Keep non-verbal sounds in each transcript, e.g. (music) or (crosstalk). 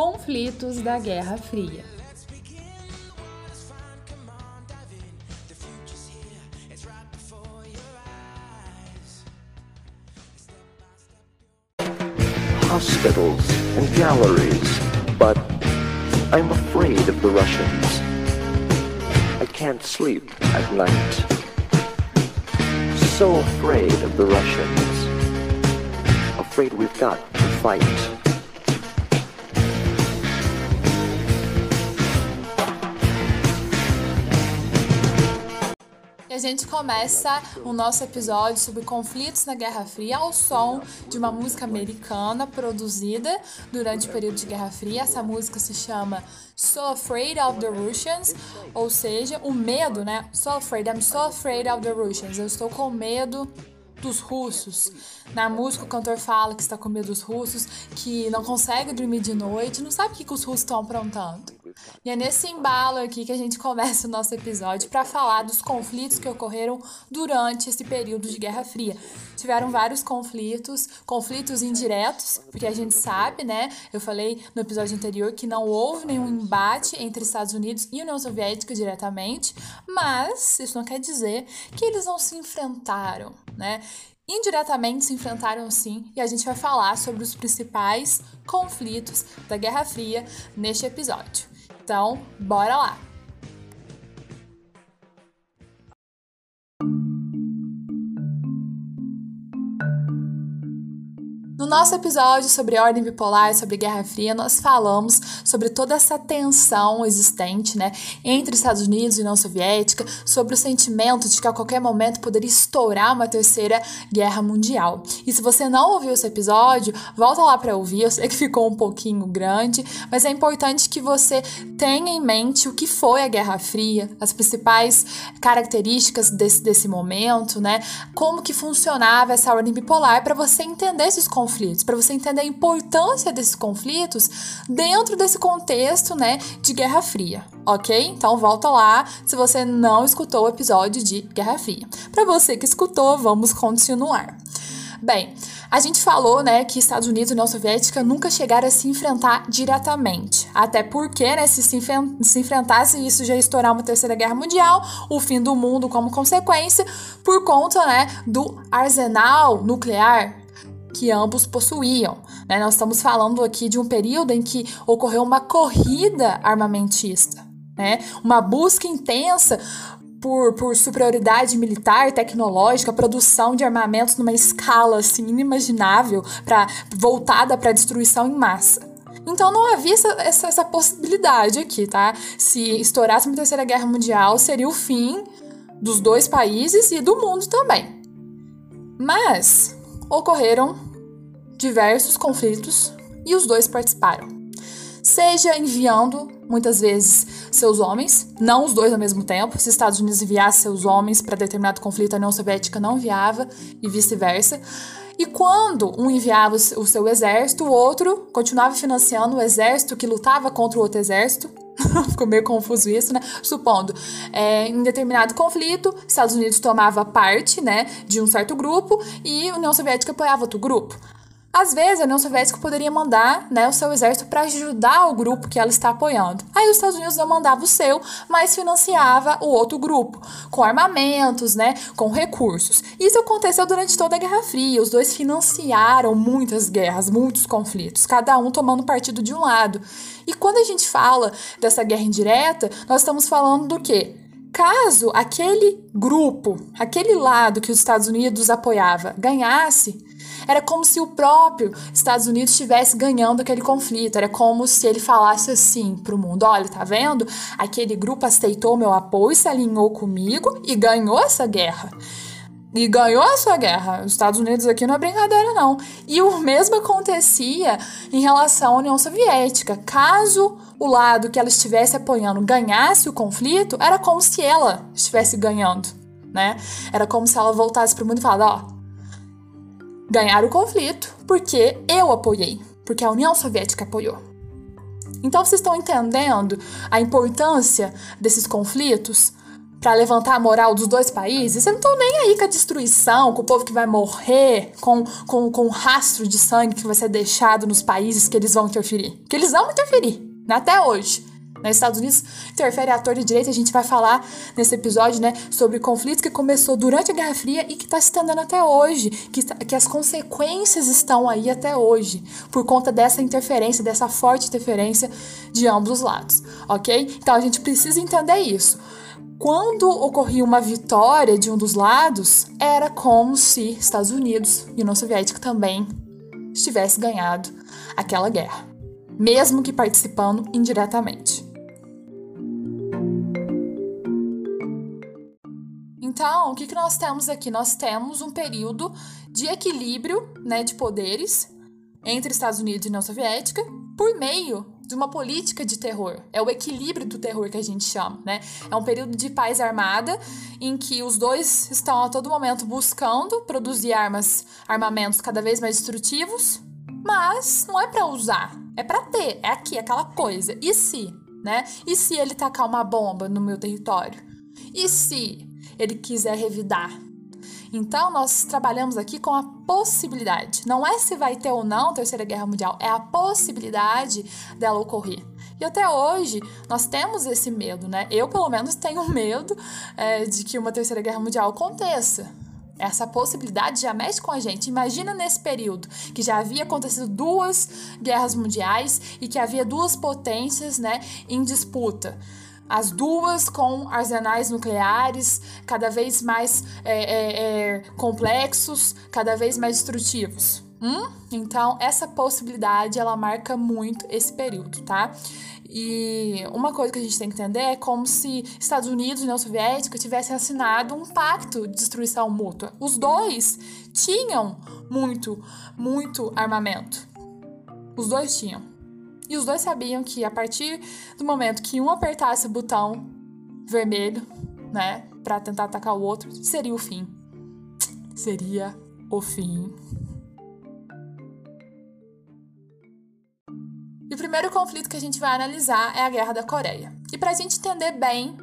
conflitos da Guerra Fria. Hospitals and galleries, but I'm afraid of the Russians. I can't sleep at night. So afraid of the Russians. Afraid we've got to fight. E a gente começa o nosso episódio sobre conflitos na Guerra Fria ao som de uma música americana produzida durante o período de Guerra Fria. Essa música se chama So Afraid of the Russians, ou seja, o medo, né? So afraid, I'm so afraid of the Russians. Eu estou com medo dos russos. Na música, o cantor fala que está com medo dos russos, que não consegue dormir de noite, não sabe o que, que os russos estão aprontando. E é nesse embalo aqui que a gente começa o nosso episódio para falar dos conflitos que ocorreram durante esse período de Guerra Fria. Tiveram vários conflitos, conflitos indiretos, porque a gente sabe, né? Eu falei no episódio anterior que não houve nenhum embate entre Estados Unidos e União Soviética diretamente, mas isso não quer dizer que eles não se enfrentaram, né? indiretamente se enfrentaram sim, e a gente vai falar sobre os principais conflitos da Guerra Fria neste episódio. Então, bora lá! Nosso episódio sobre ordem bipolar, sobre Guerra Fria, nós falamos sobre toda essa tensão existente né, entre Estados Unidos e União Soviética, sobre o sentimento de que a qualquer momento poderia estourar uma terceira guerra mundial. E se você não ouviu esse episódio, volta lá para ouvir. Eu sei que ficou um pouquinho grande, mas é importante que você tenha em mente o que foi a Guerra Fria, as principais características desse, desse momento, né? Como que funcionava essa ordem bipolar para você entender esses conflitos conflitos, para você entender a importância desses conflitos dentro desse contexto, né, de Guerra Fria, ok? Então volta lá se você não escutou o episódio de Guerra Fria. Para você que escutou, vamos continuar. Bem, a gente falou, né, que Estados Unidos e União Soviética nunca chegaram a se enfrentar diretamente. Até porque, né, se se, se enfrentasse, isso já estourar uma terceira guerra mundial, o fim do mundo como consequência, por conta, né, do arsenal nuclear que ambos possuíam. Né? Nós estamos falando aqui de um período em que ocorreu uma corrida armamentista, né? uma busca intensa por, por superioridade militar, tecnológica, produção de armamentos numa escala assim, inimaginável, pra, voltada para destruição em massa. Então não havia essa, essa, essa, possibilidade aqui, tá? Se estourasse uma terceira guerra mundial, seria o fim dos dois países e do mundo também. Mas ocorreram diversos conflitos e os dois participaram. Seja enviando, muitas vezes, seus homens, não os dois ao mesmo tempo. Se os Estados Unidos enviasse seus homens para determinado conflito, a União Soviética não enviava, e vice-versa. E quando um enviava o seu exército, o outro continuava financiando o exército que lutava contra o outro exército. (laughs) Ficou meio confuso isso, né? Supondo, é, em determinado conflito, Estados Unidos tomava parte, né, de um certo grupo e a União Soviética apoiava outro grupo. Às vezes, a União Soviética poderia mandar né, o seu exército para ajudar o grupo que ela está apoiando. Aí os Estados Unidos não mandava o seu, mas financiava o outro grupo, com armamentos, né, com recursos. Isso aconteceu durante toda a Guerra Fria. Os dois financiaram muitas guerras, muitos conflitos, cada um tomando partido de um lado. E quando a gente fala dessa guerra indireta, nós estamos falando do quê? Caso aquele grupo, aquele lado que os Estados Unidos apoiava, ganhasse, era como se o próprio Estados Unidos estivesse ganhando aquele conflito. Era como se ele falasse assim para o mundo: olha, tá vendo? Aquele grupo aceitou meu apoio, se alinhou comigo e ganhou essa guerra. E ganhou a sua guerra. Os Estados Unidos aqui não é brincadeira, não. E o mesmo acontecia em relação à União Soviética. Caso o lado que ela estivesse apoiando ganhasse o conflito, era como se ela estivesse ganhando, né? Era como se ela voltasse para o mundo e falasse: ó, ganhar o conflito porque eu apoiei, porque a União Soviética apoiou. Então vocês estão entendendo a importância desses conflitos para levantar a moral dos dois países, eu não tô nem aí com a destruição, com o povo que vai morrer, com, com, com o rastro de sangue que vai ser deixado nos países que eles vão interferir. Que eles vão interferir, né? até hoje. Nos né? Estados Unidos interfere ator de direita, a gente vai falar nesse episódio, né, sobre conflitos que começou durante a Guerra Fria e que está se estendendo até hoje, que, que as consequências estão aí até hoje, por conta dessa interferência, dessa forte interferência de ambos os lados, ok? Então a gente precisa entender isso. Quando ocorria uma vitória de um dos lados, era como se Estados Unidos e União Soviética também estivesse ganhado aquela guerra, mesmo que participando indiretamente. Então, o que, que nós temos aqui? Nós temos um período de equilíbrio né, de poderes entre Estados Unidos e União Soviética por meio de uma política de terror. É o equilíbrio do terror que a gente chama, né? É um período de paz armada em que os dois estão a todo momento buscando produzir armas, armamentos cada vez mais destrutivos, mas não é para usar, é para ter, é aqui aquela coisa. E se, né? E se ele tacar uma bomba no meu território? E se ele quiser revidar? Então, nós trabalhamos aqui com a possibilidade. Não é se vai ter ou não Terceira Guerra Mundial, é a possibilidade dela ocorrer. E até hoje nós temos esse medo, né? Eu, pelo menos, tenho (laughs) medo é, de que uma Terceira Guerra Mundial aconteça. Essa possibilidade já mexe com a gente. Imagina nesse período que já havia acontecido duas guerras mundiais e que havia duas potências né, em disputa as duas com arsenais nucleares cada vez mais é, é, é, complexos, cada vez mais destrutivos. Hum? Então, essa possibilidade ela marca muito esse período, tá? E uma coisa que a gente tem que entender é como se Estados Unidos e União Soviética tivessem assinado um pacto de destruição mútua. Os dois tinham muito, muito armamento. Os dois tinham. E os dois sabiam que a partir do momento que um apertasse o botão vermelho, né, para tentar atacar o outro, seria o fim. Seria o fim. E o primeiro conflito que a gente vai analisar é a Guerra da Coreia. E para a gente entender bem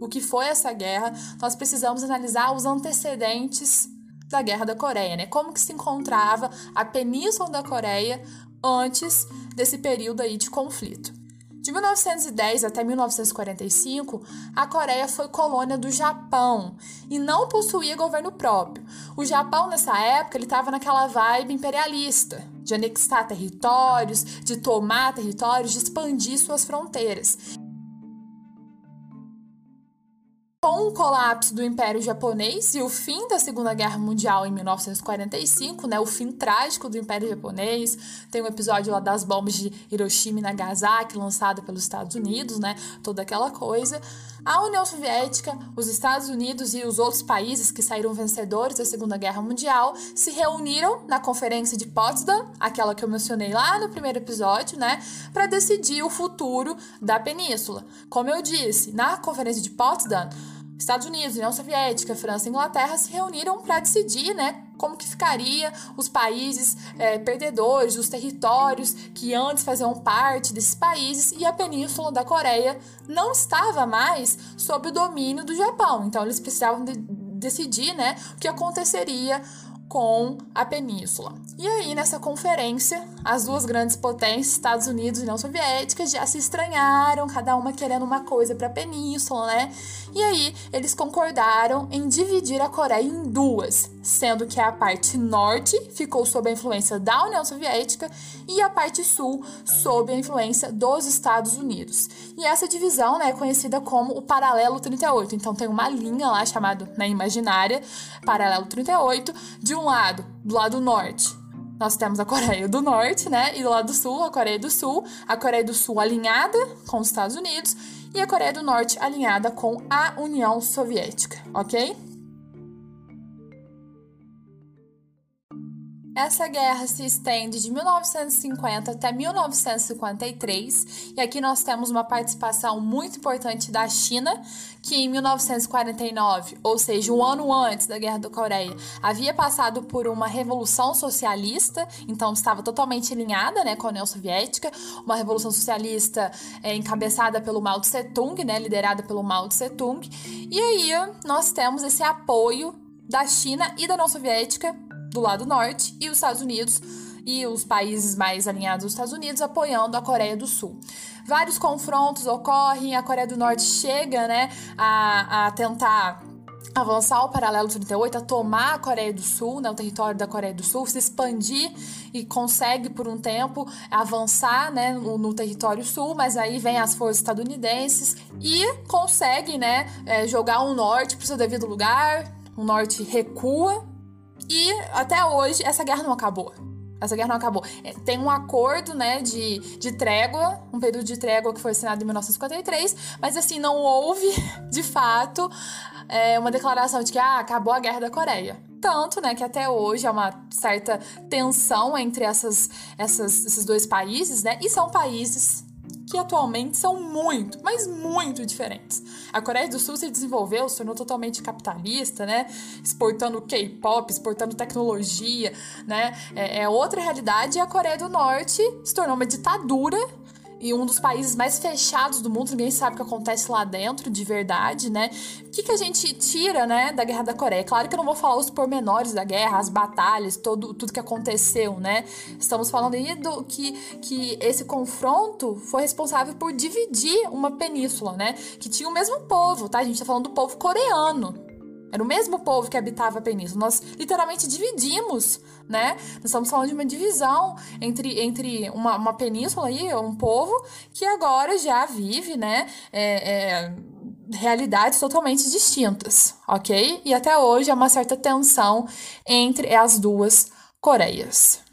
o que foi essa guerra, nós precisamos analisar os antecedentes da Guerra da Coreia, né? Como que se encontrava a Península da Coreia antes desse período aí de conflito. De 1910 até 1945, a Coreia foi colônia do Japão e não possuía governo próprio. O Japão, nessa época, ele estava naquela vibe imperialista, de anexar territórios, de tomar territórios, de expandir suas fronteiras. Com o colapso do Império Japonês e o fim da Segunda Guerra Mundial em 1945, né, o fim trágico do Império Japonês, tem um episódio lá das bombas de Hiroshima e Nagasaki lançado pelos Estados Unidos, né, toda aquela coisa. A União Soviética, os Estados Unidos e os outros países que saíram vencedores da Segunda Guerra Mundial se reuniram na Conferência de Potsdam, aquela que eu mencionei lá no primeiro episódio, né, para decidir o futuro da península. Como eu disse, na Conferência de Potsdam, Estados Unidos, União Soviética, França e Inglaterra se reuniram para decidir, né, como que ficaria os países é, perdedores, os territórios que antes faziam parte desses países e a península da Coreia não estava mais sob o domínio do Japão. Então eles precisavam de decidir, né, o que aconteceria com a península. E aí, nessa conferência, as duas grandes potências, Estados Unidos e União Soviética, já se estranharam, cada uma querendo uma coisa para a península, né? E aí, eles concordaram em dividir a Coreia em duas, sendo que a parte norte ficou sob a influência da União Soviética e a parte sul sob a influência dos Estados Unidos. E essa divisão né, é conhecida como o Paralelo 38. Então, tem uma linha lá chamada, na né, imaginária, Paralelo 38, de um lado, do lado norte, nós temos a Coreia do Norte, né? E do lado do Sul, a Coreia do Sul. A Coreia do Sul alinhada com os Estados Unidos e a Coreia do Norte alinhada com a União Soviética, ok? Essa guerra se estende de 1950 até 1953, e aqui nós temos uma participação muito importante da China, que em 1949, ou seja, um ano antes da Guerra da Coreia, havia passado por uma revolução socialista, então estava totalmente alinhada né, com a União Soviética, uma revolução socialista é, encabeçada pelo Mao Tse Tung, né, liderada pelo Mao Tse Tung, e aí nós temos esse apoio da China e da União Soviética do lado norte e os Estados Unidos e os países mais alinhados aos Estados Unidos apoiando a Coreia do Sul. Vários confrontos ocorrem, a Coreia do Norte chega né, a, a tentar avançar o paralelo 38, a tomar a Coreia do Sul, né, o território da Coreia do Sul, se expandir e consegue por um tempo avançar né, no, no território sul, mas aí vem as forças estadunidenses e consegue né, é, jogar o norte para o seu devido lugar, o norte recua e até hoje essa guerra não acabou. Essa guerra não acabou. É, tem um acordo, né, de, de trégua, um período de trégua que foi assinado em 1953, mas assim, não houve, (laughs) de fato, é, uma declaração de que ah, acabou a Guerra da Coreia. Tanto, né, que até hoje há uma certa tensão entre essas, essas, esses dois países, né, e são países que atualmente são muito, mas muito diferentes. A Coreia do Sul se desenvolveu, se tornou totalmente capitalista, né? Exportando K-pop, exportando tecnologia, né? É, é outra realidade. E a Coreia do Norte se tornou uma ditadura e um dos países mais fechados do mundo, ninguém sabe o que acontece lá dentro de verdade, né? O que, que a gente tira, né, da Guerra da Coreia? Claro que eu não vou falar os pormenores da guerra, as batalhas, todo, tudo que aconteceu, né? Estamos falando aí do que, que esse confronto foi responsável por dividir uma península, né? Que tinha o mesmo povo, tá? A gente tá falando do povo coreano, era o mesmo povo que habitava a península. Nós literalmente dividimos, né? Nós estamos falando de uma divisão entre, entre uma, uma península aí, um povo, que agora já vive, né? É, é, realidades totalmente distintas, ok? E até hoje há uma certa tensão entre as duas Coreias.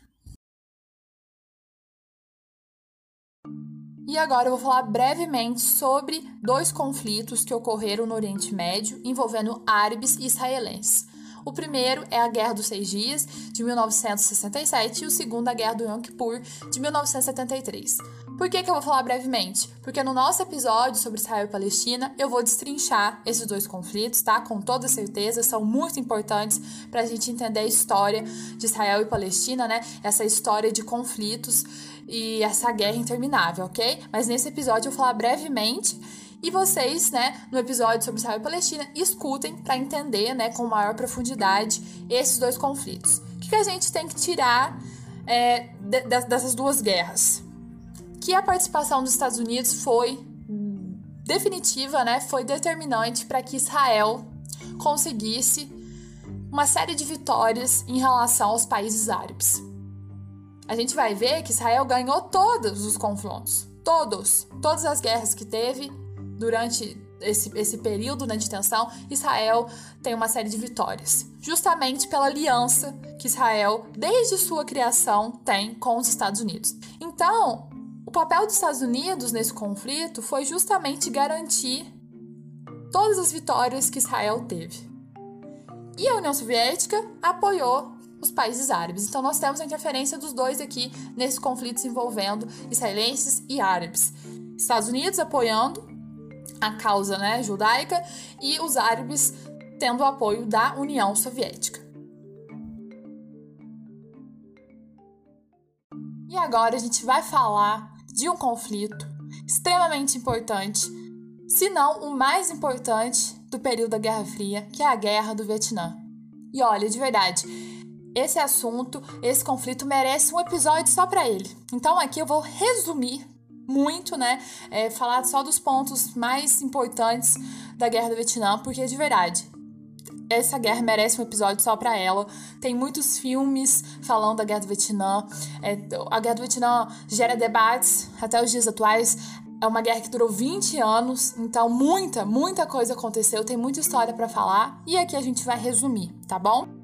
E agora eu vou falar brevemente sobre dois conflitos que ocorreram no Oriente Médio envolvendo árabes e israelenses. O primeiro é a Guerra dos Seis Dias, de 1967, e o segundo, a Guerra do Yom Kippur, de 1973. Por que, que eu vou falar brevemente? Porque no nosso episódio sobre Israel e Palestina, eu vou destrinchar esses dois conflitos, tá? Com toda certeza, são muito importantes para a gente entender a história de Israel e Palestina, né? Essa história de conflitos e essa guerra interminável, ok? Mas nesse episódio eu vou falar brevemente e vocês, né, no episódio sobre Israel e Palestina, escutem para entender, né, com maior profundidade esses dois conflitos. O que, que a gente tem que tirar é, de, de, dessas duas guerras? Que a participação dos Estados Unidos foi definitiva, né, foi determinante para que Israel conseguisse uma série de vitórias em relação aos países árabes a gente vai ver que Israel ganhou todos os confrontos. Todos. Todas as guerras que teve durante esse, esse período né, de tensão, Israel tem uma série de vitórias. Justamente pela aliança que Israel, desde sua criação, tem com os Estados Unidos. Então, o papel dos Estados Unidos nesse conflito foi justamente garantir todas as vitórias que Israel teve. E a União Soviética apoiou os países árabes. Então nós temos a interferência dos dois aqui nesses conflitos envolvendo israelenses e árabes. Estados Unidos apoiando a causa né, judaica e os árabes tendo o apoio da União Soviética. E agora a gente vai falar de um conflito extremamente importante, se não o mais importante do período da Guerra Fria, que é a Guerra do Vietnã. E olha, de verdade, esse assunto, esse conflito merece um episódio só para ele. Então aqui eu vou resumir muito, né? É, falar só dos pontos mais importantes da Guerra do Vietnã, porque de verdade, essa guerra merece um episódio só para ela. Tem muitos filmes falando da Guerra do Vietnã. É, a Guerra do Vietnã gera debates até os dias atuais. É uma guerra que durou 20 anos, então muita, muita coisa aconteceu, tem muita história para falar e aqui a gente vai resumir, tá bom?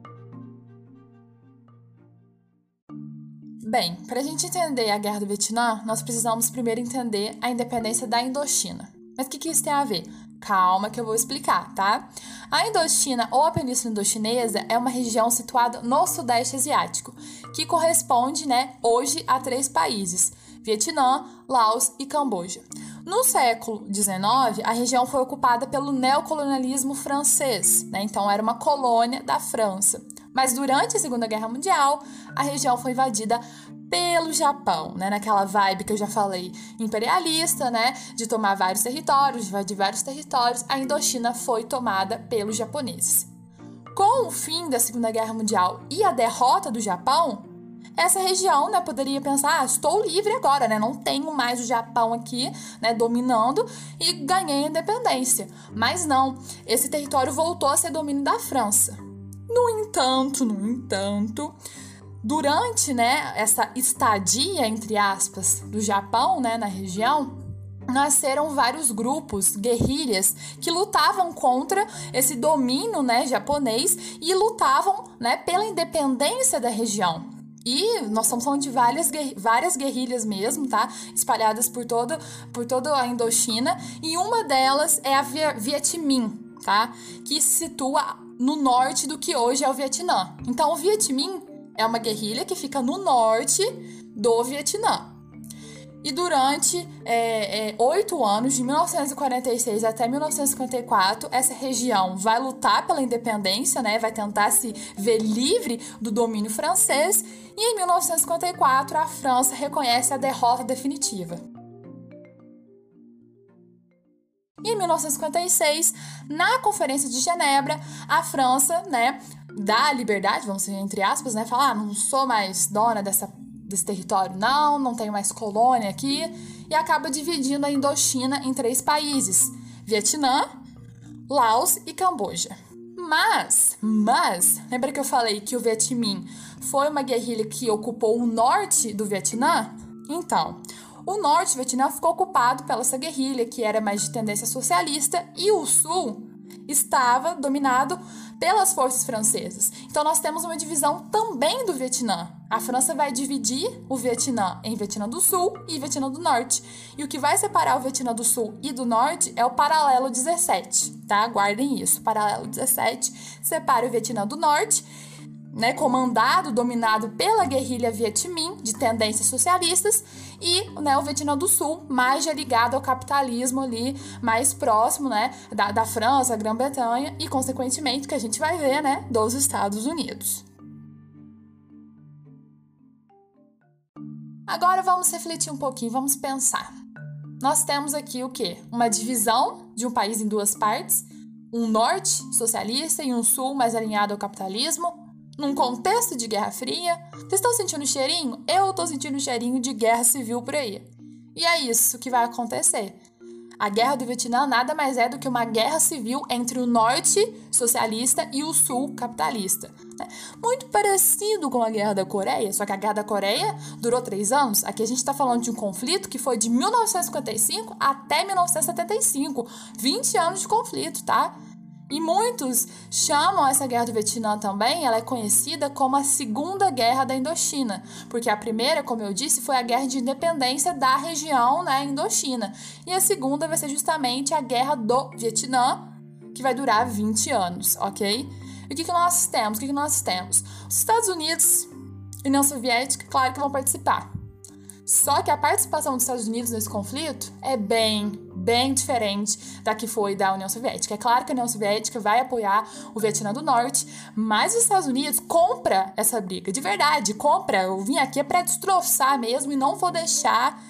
Bem, para a gente entender a Guerra do Vietnã, nós precisamos primeiro entender a independência da Indochina. Mas o que, que isso tem a ver? Calma que eu vou explicar, tá? A Indochina ou a Península Indochinesa é uma região situada no Sudeste Asiático, que corresponde, né, hoje a três países: Vietnã, Laos e Camboja. No século XIX, a região foi ocupada pelo neocolonialismo francês, né? então era uma colônia da França. Mas durante a Segunda Guerra Mundial, a região foi invadida pelo Japão, né? Naquela vibe que eu já falei, imperialista, né? De tomar vários territórios, de vários territórios, a Indochina foi tomada pelos japoneses. Com o fim da Segunda Guerra Mundial e a derrota do Japão, essa região, né, poderia pensar, ah, estou livre agora, né? Não tenho mais o Japão aqui, né, dominando e ganhei a independência. Mas não, esse território voltou a ser domínio da França. No entanto, no entanto, Durante, né, essa estadia entre aspas do Japão, né, na região, nasceram vários grupos, guerrilhas, que lutavam contra esse domínio, né, japonês e lutavam, né, pela independência da região. E nós estamos falando de várias, várias guerrilhas mesmo, tá? Espalhadas por, todo, por toda a Indochina. E uma delas é a Viet Minh, tá? Que se situa no norte do que hoje é o Vietnã. Então, o Viet Minh é uma guerrilha que fica no norte do Vietnã. E durante é, é, oito anos, de 1946 até 1954, essa região vai lutar pela independência, né? vai tentar se ver livre do domínio francês, e em 1954 a França reconhece a derrota definitiva. E em 1956, na Conferência de Genebra, a França, né, dá a liberdade, vamos dizer entre aspas, né, falar, ah, não sou mais dona dessa, desse território, não, não tenho mais colônia aqui, e acaba dividindo a Indochina em três países: Vietnã, Laos e Camboja. Mas, mas, lembra que eu falei que o Vietminh foi uma guerrilha que ocupou o norte do Vietnã? Então, o norte do Vietnã ficou ocupado pela essa guerrilha, que era mais de tendência socialista, e o sul estava dominado pelas forças francesas. Então nós temos uma divisão também do Vietnã. A França vai dividir o Vietnã em Vietnã do Sul e Vietnã do Norte. E o que vai separar o Vietnã do Sul e do Norte é o paralelo 17, tá? Guardem isso. Paralelo 17 separa o Vietnã do Norte né, comandado, dominado pela guerrilha Viet Minh, de tendências socialistas, e né, o Vietnã do Sul, mais ligado ao capitalismo ali, mais próximo né, da, da França, Grã-Bretanha e, consequentemente, que a gente vai ver, né, dos Estados Unidos. Agora vamos refletir um pouquinho, vamos pensar. Nós temos aqui o que? Uma divisão de um país em duas partes, um norte socialista e um sul mais alinhado ao capitalismo, num contexto de Guerra Fria. Vocês estão sentindo o cheirinho? Eu estou sentindo o cheirinho de guerra civil por aí. E é isso que vai acontecer. A guerra do Vietnã nada mais é do que uma guerra civil entre o norte socialista e o sul capitalista. Né? Muito parecido com a guerra da Coreia, só que a guerra da Coreia durou três anos. Aqui a gente está falando de um conflito que foi de 1955 até 1975 20 anos de conflito, tá? E muitos chamam essa guerra do Vietnã também, ela é conhecida como a Segunda Guerra da Indochina, porque a primeira, como eu disse, foi a guerra de independência da região, né, Indochina. E a segunda vai ser justamente a Guerra do Vietnã, que vai durar 20 anos, ok? E o que, que nós temos? O que, que nós temos? Os Estados Unidos e União Soviética, claro que vão participar. Só que a participação dos Estados Unidos nesse conflito é bem, bem diferente da que foi da União Soviética. É claro que a União Soviética vai apoiar o Vietnã do Norte, mas os Estados Unidos compra essa briga, de verdade, compra. Eu vim aqui é para destroçar mesmo e não vou deixar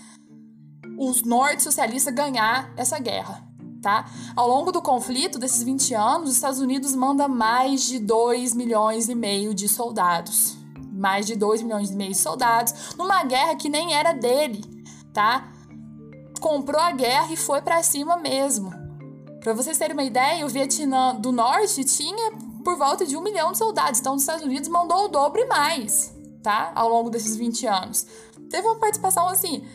os norte socialistas ganhar essa guerra. Tá? Ao longo do conflito desses 20 anos, os Estados Unidos manda mais de 2 milhões e meio de soldados. Mais de 2 milhões e meio de soldados numa guerra que nem era dele, tá? comprou a guerra e foi para cima mesmo. Para vocês terem uma ideia, o Vietnã do Norte tinha por volta de um milhão de soldados, então os Estados Unidos mandou o dobro e mais, tá? Ao longo desses 20 anos. Teve uma participação assim.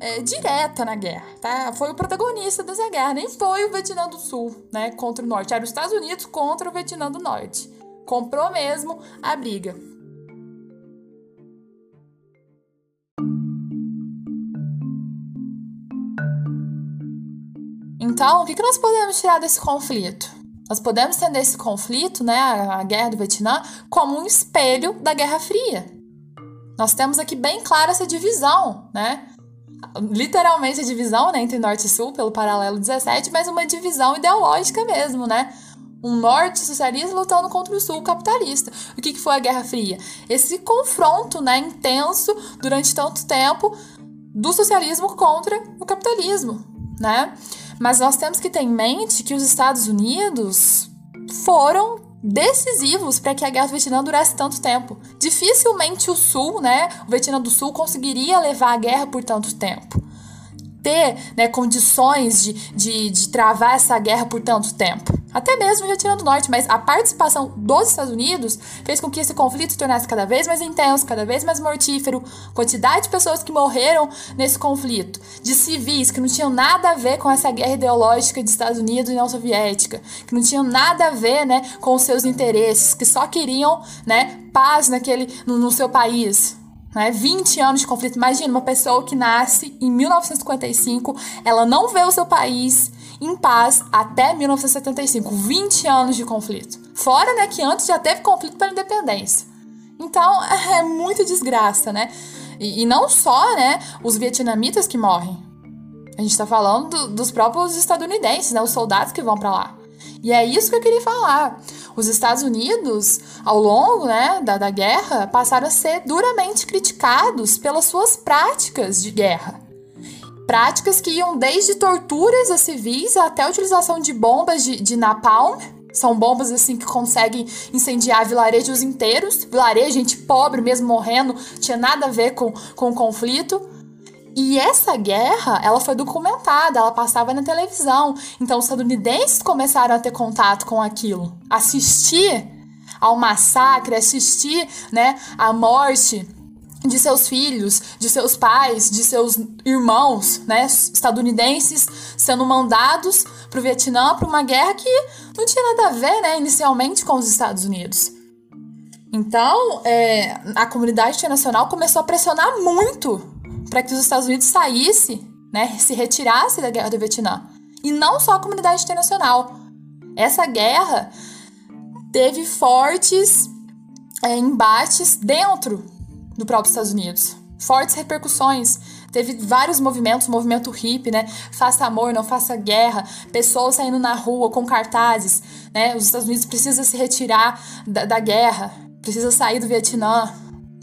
É, direta na guerra, tá? Foi o protagonista dessa guerra, nem foi o Vietnã do Sul, né, contra o Norte, era os Estados Unidos contra o Vietnã do Norte. Comprou mesmo a briga. Então, o que, nós podemos tirar desse conflito? Nós podemos entender esse conflito, né, a guerra do Vietnã, como um espelho da Guerra Fria. Nós temos aqui bem clara essa divisão, né? Literalmente a divisão né, entre norte e sul, pelo paralelo 17, mas uma divisão ideológica mesmo, né? Um norte socialista lutando contra o sul capitalista. O que, que foi a Guerra Fria? Esse confronto né, intenso durante tanto tempo do socialismo contra o capitalismo, né? Mas nós temos que ter em mente que os Estados Unidos foram decisivos para que a guerra do Vietnã durasse tanto tempo. Dificilmente o Sul, né, o Vietnã do Sul conseguiria levar a guerra por tanto tempo. Ter né, condições de, de, de travar essa guerra por tanto tempo. Até mesmo já tirando do Norte, mas a participação dos Estados Unidos fez com que esse conflito se tornasse cada vez mais intenso, cada vez mais mortífero, quantidade de pessoas que morreram nesse conflito, de civis que não tinham nada a ver com essa guerra ideológica de Estados Unidos e União Soviética, que não tinham nada a ver, né, com os seus interesses, que só queriam, né, paz naquele no, no seu país, né? 20 anos de conflito. Imagina uma pessoa que nasce em 1955, ela não vê o seu país, em paz até 1975, 20 anos de conflito. Fora, né, que antes já teve conflito pela independência. Então, (laughs) é muita desgraça, né? E, e não só, né, os vietnamitas que morrem. A gente tá falando do, dos próprios estadunidenses, né, os soldados que vão para lá. E é isso que eu queria falar. Os Estados Unidos, ao longo né, da, da guerra, passaram a ser duramente criticados pelas suas práticas de guerra. Práticas que iam desde torturas a civis até a utilização de bombas de, de napalm. São bombas assim que conseguem incendiar vilarejos inteiros. Vilarejo, gente pobre mesmo morrendo, tinha nada a ver com, com o conflito. E essa guerra, ela foi documentada, ela passava na televisão. Então os estadunidenses começaram a ter contato com aquilo, assistir ao massacre, assistir, né, à morte de seus filhos, de seus pais, de seus irmãos, né, estadunidenses sendo mandados para o Vietnã para uma guerra que não tinha nada a ver, né, inicialmente com os Estados Unidos. Então, é, a comunidade internacional começou a pressionar muito para que os Estados Unidos saísse, né, se retirasse da guerra do Vietnã. E não só a comunidade internacional. Essa guerra teve fortes é, embates dentro do próprio Estados Unidos. Fortes repercussões. Teve vários movimentos, movimento hippie, né? Faça amor, não faça guerra. Pessoas saindo na rua com cartazes, né? Os Estados Unidos precisam se retirar da, da guerra, precisa sair do Vietnã,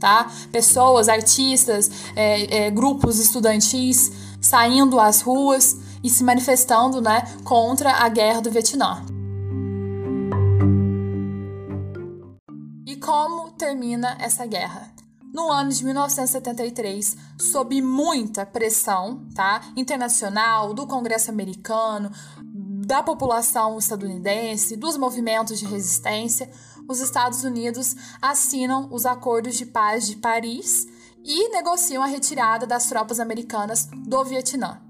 tá? Pessoas, artistas, é, é, grupos estudantis saindo às ruas e se manifestando, né? Contra a guerra do Vietnã. E como termina essa guerra? no ano de 1973, sob muita pressão, tá? Internacional, do Congresso americano, da população estadunidense, dos movimentos de resistência, os Estados Unidos assinam os Acordos de Paz de Paris e negociam a retirada das tropas americanas do Vietnã.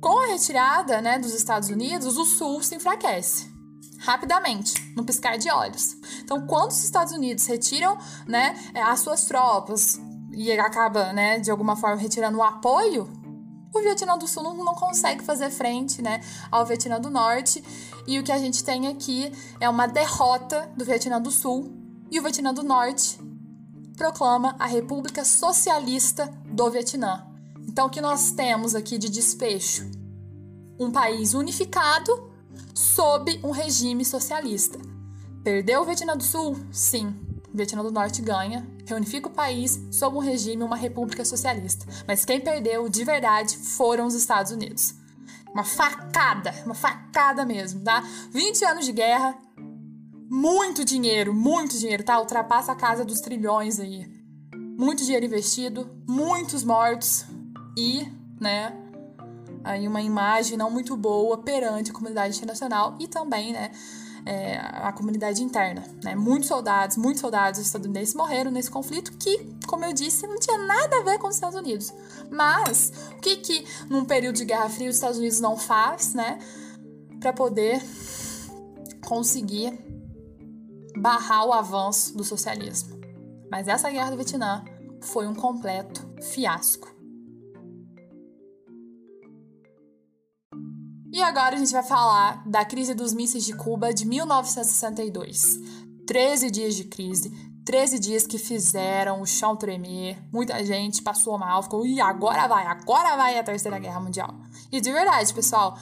Com a retirada né, dos Estados Unidos, o Sul se enfraquece rapidamente, no piscar de olhos. Então, quando os Estados Unidos retiram, né, as suas tropas e acaba, né, de alguma forma retirando o apoio, o Vietnã do Sul não, consegue fazer frente, né, ao Vietnã do Norte. E o que a gente tem aqui é uma derrota do Vietnã do Sul e o Vietnã do Norte proclama a República Socialista do Vietnã. Então, o que nós temos aqui de desfecho? Um país unificado sob um regime socialista. Perdeu o Vietnã do Sul? Sim. Vietnã do Norte ganha, reunifica o país sob um regime, uma república socialista. Mas quem perdeu de verdade foram os Estados Unidos. Uma facada, uma facada mesmo, tá? 20 anos de guerra, muito dinheiro, muito dinheiro, tá? Ultrapassa a casa dos trilhões aí. Muito dinheiro investido, muitos mortos e, né, aí uma imagem não muito boa perante a comunidade internacional e também, né, é, a comunidade interna. Né? Muitos soldados, muitos soldados estadunidenses morreram nesse conflito que, como eu disse, não tinha nada a ver com os Estados Unidos. Mas o que que num período de Guerra Fria os Estados Unidos não faz, né, para poder conseguir barrar o avanço do socialismo? Mas essa guerra do Vietnã foi um completo fiasco. E agora a gente vai falar da crise dos mísseis de Cuba de 1962. 13 dias de crise, 13 dias que fizeram o chão tremer, muita gente passou mal, ficou, e agora vai, agora vai a Terceira Guerra Mundial. E de verdade, pessoal,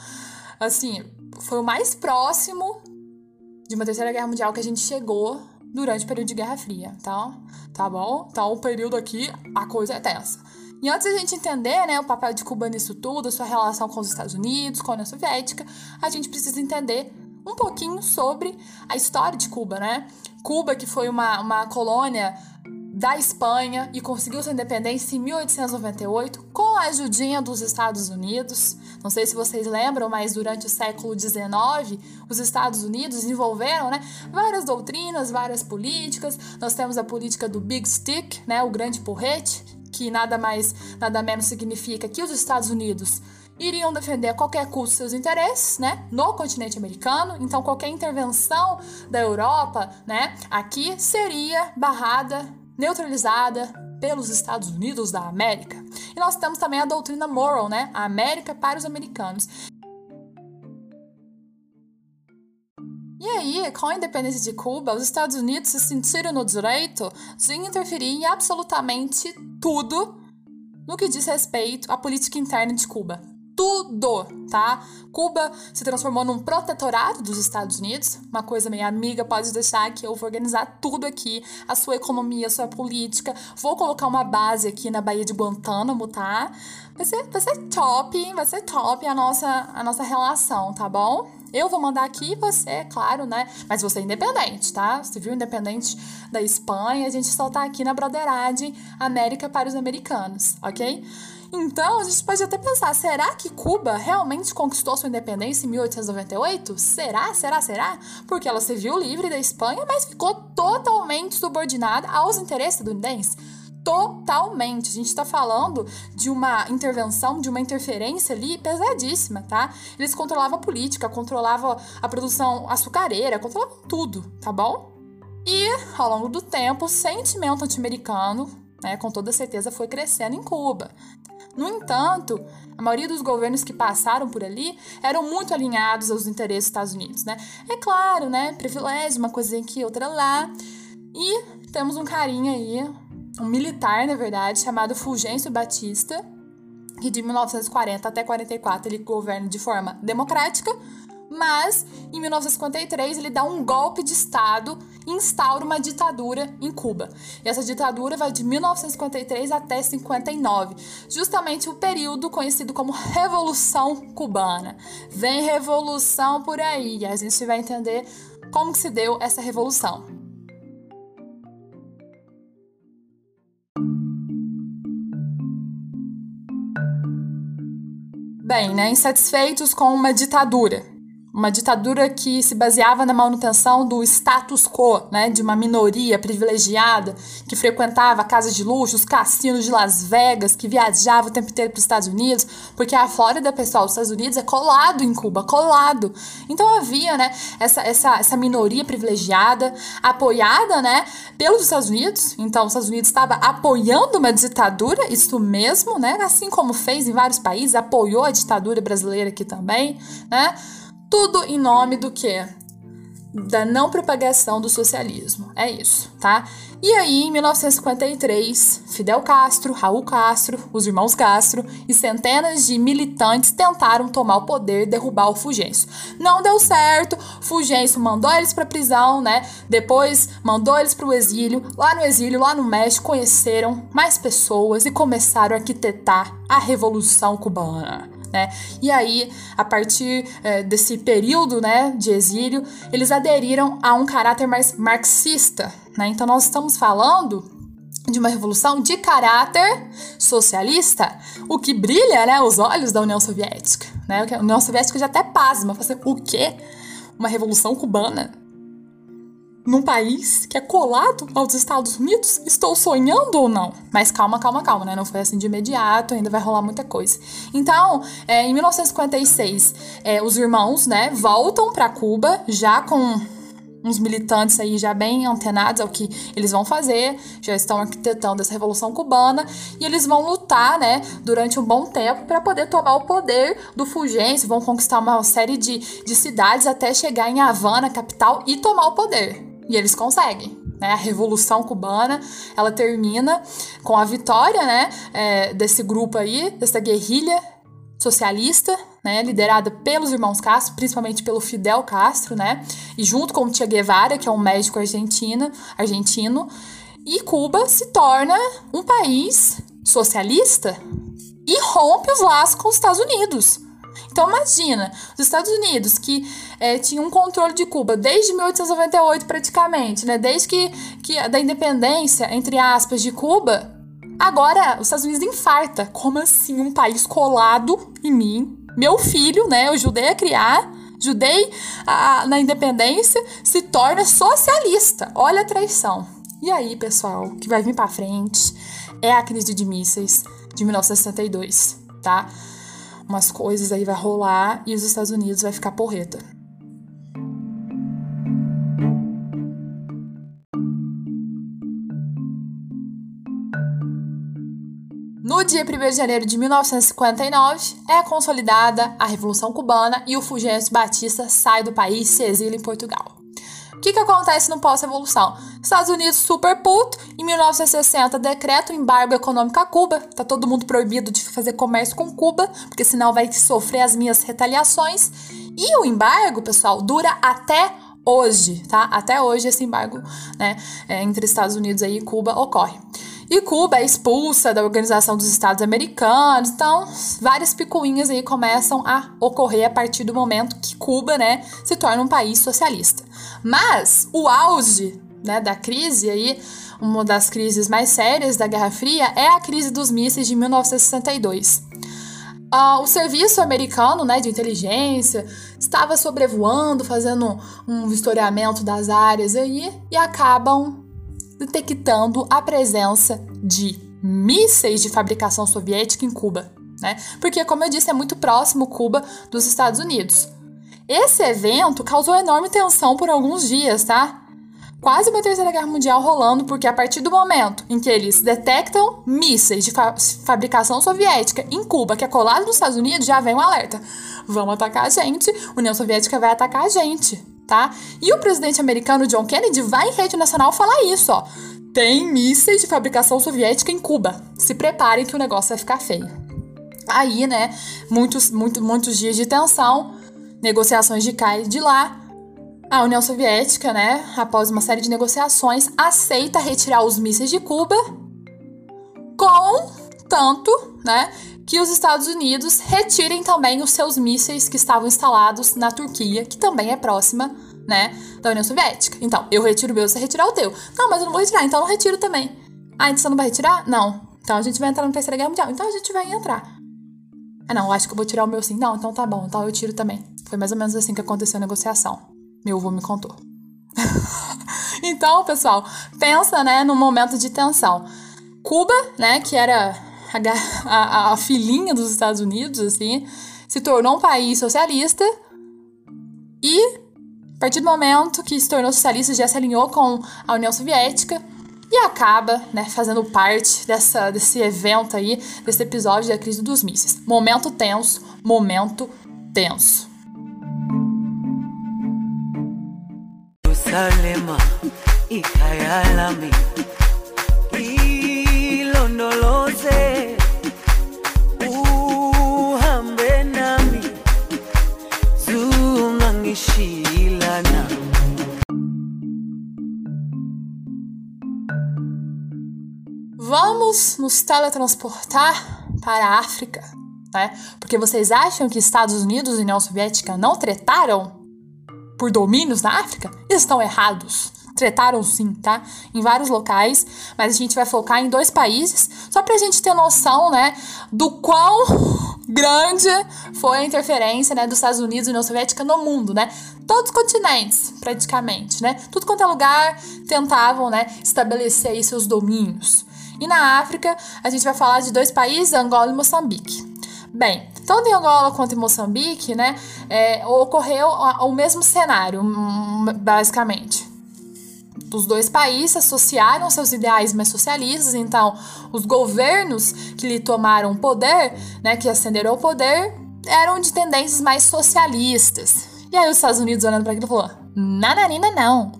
assim, foi o mais próximo de uma Terceira Guerra Mundial que a gente chegou durante o período de Guerra Fria, tá? Tá bom? Então, o período aqui, a coisa é tensa. E antes da gente entender né, o papel de Cuba nisso tudo, sua relação com os Estados Unidos, com a União Soviética, a gente precisa entender um pouquinho sobre a história de Cuba, né? Cuba, que foi uma, uma colônia da Espanha e conseguiu sua independência em 1898 com a ajudinha dos Estados Unidos. Não sei se vocês lembram, mas durante o século XIX, os Estados Unidos desenvolveram né, várias doutrinas, várias políticas. Nós temos a política do Big Stick, né, o grande porrete, que nada mais, nada menos significa que os Estados Unidos iriam defender a qualquer custo seus interesses, né, no continente americano. Então qualquer intervenção da Europa, né, aqui seria barrada, neutralizada pelos Estados Unidos da América. E nós temos também a doutrina Moral, né, a América para os americanos. Aí, com a independência de Cuba, os Estados Unidos se sentiram no direito de interferir em absolutamente tudo no que diz respeito à política interna de Cuba tudo, tá? Cuba se transformou num protetorado dos Estados Unidos, uma coisa meio amiga, pode deixar que eu vou organizar tudo aqui, a sua economia, a sua política. Vou colocar uma base aqui na Baía de Guantánamo, tá? Vai ser, vai ser top, vai ser top a nossa, a nossa relação, tá bom? Eu vou mandar aqui você, claro, né? Mas você é independente, tá? Viu independente da Espanha, a gente só tá aqui na broderagem América para os americanos, ok? Então, a gente pode até pensar, será que Cuba realmente conquistou sua independência em 1898? Será? Será? Será? Porque ela se viu livre da Espanha, mas ficou totalmente subordinada aos interesses estadunidenses. Totalmente. A gente está falando de uma intervenção, de uma interferência ali pesadíssima, tá? Eles controlavam a política, controlavam a produção açucareira, controlavam tudo, tá bom? E, ao longo do tempo, o sentimento anti-americano, né, com toda certeza, foi crescendo em Cuba. No entanto, a maioria dos governos que passaram por ali eram muito alinhados aos interesses dos Estados Unidos, né? É claro, né? Privilégio, uma coisinha aqui, outra lá. E temos um carinha aí, um militar, na verdade, chamado Fulgêncio Batista, que de 1940 até 44 ele governa de forma democrática, mas em 1953 ele dá um golpe de Estado e instaura uma ditadura em Cuba. E essa ditadura vai de 1953 até 59, justamente o período conhecido como Revolução Cubana. Vem revolução por aí, e a gente vai entender como se deu essa revolução. Bem, né, insatisfeitos com uma ditadura, uma ditadura que se baseava na manutenção do status quo, né, de uma minoria privilegiada que frequentava casas de luxo, os cassinos de Las Vegas, que viajava o tempo inteiro para os Estados Unidos, porque a Flórida, pessoal, os Estados Unidos é colado em Cuba, colado. Então havia, né, essa, essa, essa minoria privilegiada, apoiada, né, pelos Estados Unidos. Então os Estados Unidos estava apoiando uma ditadura, isso mesmo, né, assim como fez em vários países, apoiou a ditadura brasileira aqui também, né? Tudo em nome do quê? Da não propagação do socialismo. É isso, tá? E aí, em 1953, Fidel Castro, Raul Castro, os irmãos Castro e centenas de militantes tentaram tomar o poder e derrubar o Fulgêncio. Não deu certo, Fulgêncio mandou eles para prisão, né? Depois mandou eles para o exílio. Lá no exílio, lá no México, conheceram mais pessoas e começaram a arquitetar a Revolução Cubana. Né? E aí, a partir é, desse período né, de exílio, eles aderiram a um caráter mais marxista. Né? Então, nós estamos falando de uma revolução de caráter socialista, o que brilha né, os olhos da União Soviética. Né? A União Soviética já até pasma, fala assim, o quê? Uma revolução cubana? Num país que é colado aos Estados Unidos? Estou sonhando ou não? Mas calma, calma, calma, né? Não foi assim de imediato, ainda vai rolar muita coisa. Então, é, em 1956, é, os irmãos, né, voltam para Cuba já com uns militantes aí já bem antenados ao que eles vão fazer, já estão arquitetando essa revolução cubana e eles vão lutar, né, durante um bom tempo para poder tomar o poder do Fulgêncio, vão conquistar uma série de, de cidades até chegar em Havana, capital, e tomar o poder. E eles conseguem. Né, a Revolução Cubana, ela termina com a vitória, né, é, desse grupo aí, dessa guerrilha socialista, né, liderada pelos irmãos Castro, principalmente pelo Fidel Castro, né, e junto com o Che Guevara, que é um médico argentino, argentino, e Cuba se torna um país socialista e rompe os laços com os Estados Unidos. Então imagina, os Estados Unidos que é, tinham um controle de Cuba desde 1898 praticamente, né, desde que, que da independência entre aspas de Cuba, Agora, os Estados Unidos infarta. Como assim um país colado em mim? Meu filho, né? Eu ajudei a criar, ajudei a, na independência, se torna socialista. Olha a traição. E aí, pessoal, que vai vir para frente é a crise de mísseis de 1962, tá? Umas coisas aí vai rolar e os Estados Unidos vai ficar porreta. No dia 1 de janeiro de 1959, é consolidada a Revolução Cubana e o Fulgêncio Batista sai do país e se exila em Portugal. O que, que acontece no pós-revolução? Estados Unidos super puto, em 1960 decreta o embargo econômico a Cuba, tá todo mundo proibido de fazer comércio com Cuba, porque senão vai sofrer as minhas retaliações. E o embargo, pessoal, dura até hoje, tá? Até hoje esse embargo, né, é, entre Estados Unidos e Cuba ocorre. E Cuba é expulsa da Organização dos Estados Americanos. Então, várias picuinhas aí começam a ocorrer a partir do momento que Cuba, né, se torna um país socialista. Mas o auge, né, da crise aí, uma das crises mais sérias da Guerra Fria é a crise dos mísseis de 1962. Uh, ah, o serviço americano né, de inteligência estava sobrevoando, fazendo um vistoriamento das áreas aí e acabam detectando a presença de mísseis de fabricação soviética em Cuba, né? Porque, como eu disse, é muito próximo Cuba dos Estados Unidos. Esse evento causou enorme tensão por alguns dias, tá? Quase uma terceira guerra mundial rolando, porque a partir do momento em que eles detectam mísseis de fa fabricação soviética em Cuba, que é colado nos Estados Unidos, já vem um alerta. Vão atacar a gente, União Soviética vai atacar a gente tá? E o presidente americano John Kennedy vai em rede nacional falar isso, ó. Tem mísseis de fabricação soviética em Cuba. Se preparem que o negócio vai ficar feio. Aí, né, muitos, muito, muitos dias de tensão, negociações de cá e de lá. A União Soviética, né, após uma série de negociações, aceita retirar os mísseis de Cuba, com tanto, né, que os Estados Unidos retirem também os seus mísseis que estavam instalados na Turquia, que também é próxima, né, da União Soviética. Então, eu retiro o meu, você retirar o teu. Não, mas eu não vou retirar, então eu não retiro também. Ah, então você não vai retirar? Não. Então a gente vai entrar na Terceira Guerra Mundial. Então a gente vai entrar. Ah, não, acho que eu vou tirar o meu sim. Não, então tá bom, então eu tiro também. Foi mais ou menos assim que aconteceu a negociação. Meu avô me contou. (laughs) então, pessoal, pensa, né, num momento de tensão. Cuba, né, que era a, a, a filhinha dos Estados Unidos, assim, se tornou um país socialista e, a partir do momento que se tornou socialista, já se alinhou com a União Soviética e acaba, né, fazendo parte dessa, desse evento aí, desse episódio da crise dos mísseis. Momento tenso, momento tenso. Vamos nos teletransportar para a África, né? Porque vocês acham que Estados Unidos e União Soviética não tretaram por domínios na África? Estão errados tretaram sim, tá? Em vários locais, mas a gente vai focar em dois países, só pra gente ter noção, né, do quão grande foi a interferência, né, dos Estados Unidos e União Soviética no mundo, né? Todos os continentes, praticamente, né? Tudo quanto é lugar tentavam, né, estabelecer aí seus domínios. E na África, a gente vai falar de dois países, Angola e Moçambique. Bem, tanto em Angola quanto em Moçambique, né, é, ocorreu o mesmo cenário, hum, basicamente. Os dois países associaram seus ideais mais socialistas, então os governos que lhe tomaram o poder, né, que ascenderam ao poder, eram de tendências mais socialistas. E aí os Estados Unidos olhando para aquilo falou: "Nananina não.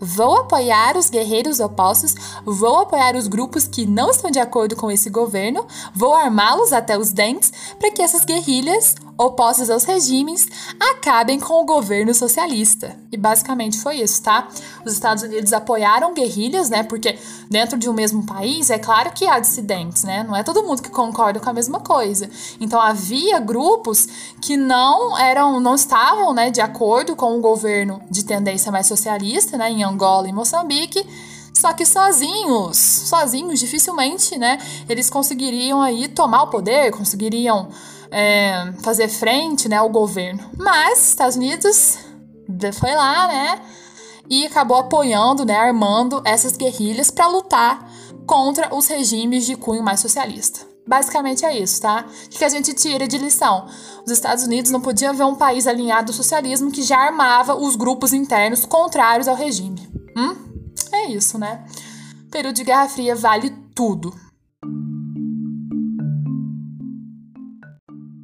Vou apoiar os guerreiros opostos, vou apoiar os grupos que não estão de acordo com esse governo, vou armá-los até os dentes para que essas guerrilhas opostas aos regimes acabem com o governo socialista. E basicamente foi isso, tá? Os Estados Unidos apoiaram guerrilhas, né? Porque dentro de um mesmo país é claro que há dissidentes, né? Não é todo mundo que concorda com a mesma coisa. Então havia grupos que não eram, não estavam, né, de acordo com o governo de tendência mais socialista, né, em Angola e Moçambique. Só que sozinhos, sozinhos, dificilmente, né, eles conseguiriam aí tomar o poder, conseguiriam é, fazer frente né, ao governo. Mas Estados Unidos foi lá, né? E acabou apoiando, né, armando essas guerrilhas para lutar contra os regimes de cunho mais socialista. Basicamente é isso, tá? O que a gente tira de lição? Os Estados Unidos não podiam ver um país alinhado ao socialismo que já armava os grupos internos contrários ao regime. Hum? É isso, né? Período de Guerra Fria vale tudo.